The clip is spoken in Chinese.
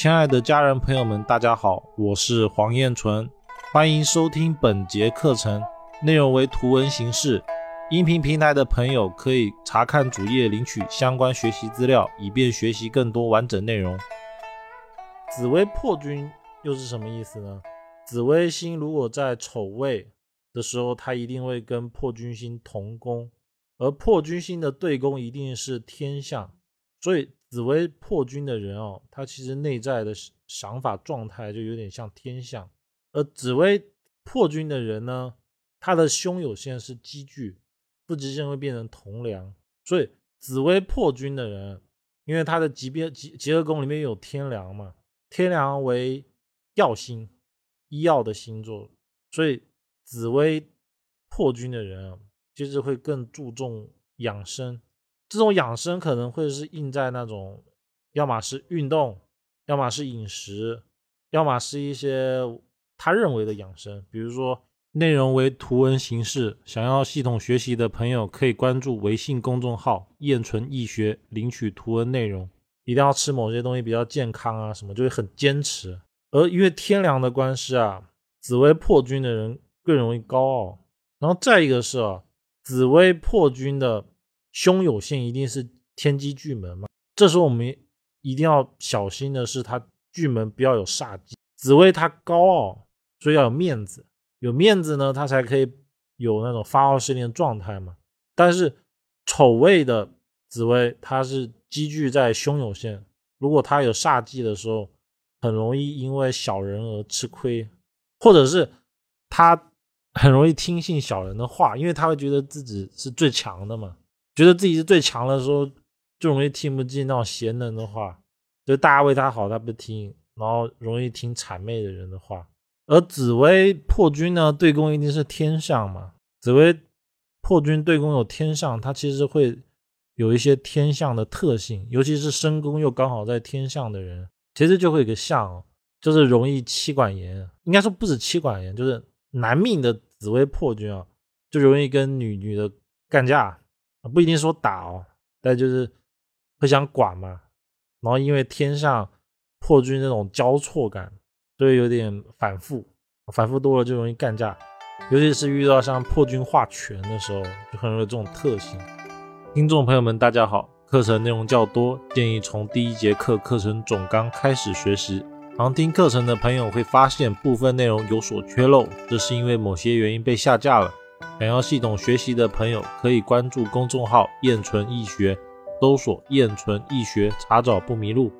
亲爱的家人朋友们，大家好，我是黄彦纯，欢迎收听本节课程，内容为图文形式。音频平台的朋友可以查看主页领取相关学习资料，以便学习更多完整内容。紫微破军又是什么意思呢？紫微星如果在丑位的时候，它一定会跟破军星同宫，而破军星的对宫一定是天象，所以紫薇破军的人哦，他其实内在的想法状态就有点像天象，而紫薇破军的人呢，他的胸有限是积聚。不极线会变成同梁，所以紫薇破军的人，因为他的级别结结合宫里面有天梁嘛，天梁为药星，医药的星座，所以紫薇破军的人啊，其实会更注重养生。这种养生可能会是印在那种，要么是运动，要么是饮食，要么是一些他认为的养生，比如说。内容为图文形式，想要系统学习的朋友可以关注微信公众号“燕纯易学”领取图文内容。一定要吃某些东西比较健康啊，什么就会很坚持。而因为天梁的关系啊，紫薇破军的人更容易高傲。然后再一个是啊，紫薇破军的凶有限，一定是天机巨门嘛。这时候我们一定要小心的是，他巨门不要有煞忌。紫薇他高傲，所以要有面子。有面子呢，他才可以有那种发号施令的状态嘛。但是丑位的紫薇，他是积聚在凶有限，如果他有煞忌的时候，很容易因为小人而吃亏，或者是他很容易听信小人的话，因为他会觉得自己是最强的嘛，觉得自己是最强的时候，就容易听不进那种贤能的话，就大家为他好，他不听，然后容易听谄媚的人的话。而紫薇破军呢，对宫一定是天象嘛？紫薇破军对宫有天象，它其实会有一些天象的特性，尤其是身宫又刚好在天象的人，其实就会有个象，就是容易妻管严。应该说不止妻管严，就是男命的紫薇破军啊，就容易跟女女的干架，不一定说打哦，但就是会想管嘛。然后因为天上破军那种交错感。所以有点反复，反复多了就容易干架，尤其是遇到像破军化权的时候，就很容易这种特性。听众朋友们，大家好，课程内容较多，建议从第一节课课程总纲开始学习。常听课程的朋友会发现部分内容有所缺漏，这是因为某些原因被下架了。想要系统学习的朋友可以关注公众号“燕纯易学”，搜索“燕纯易学”，查找不迷路。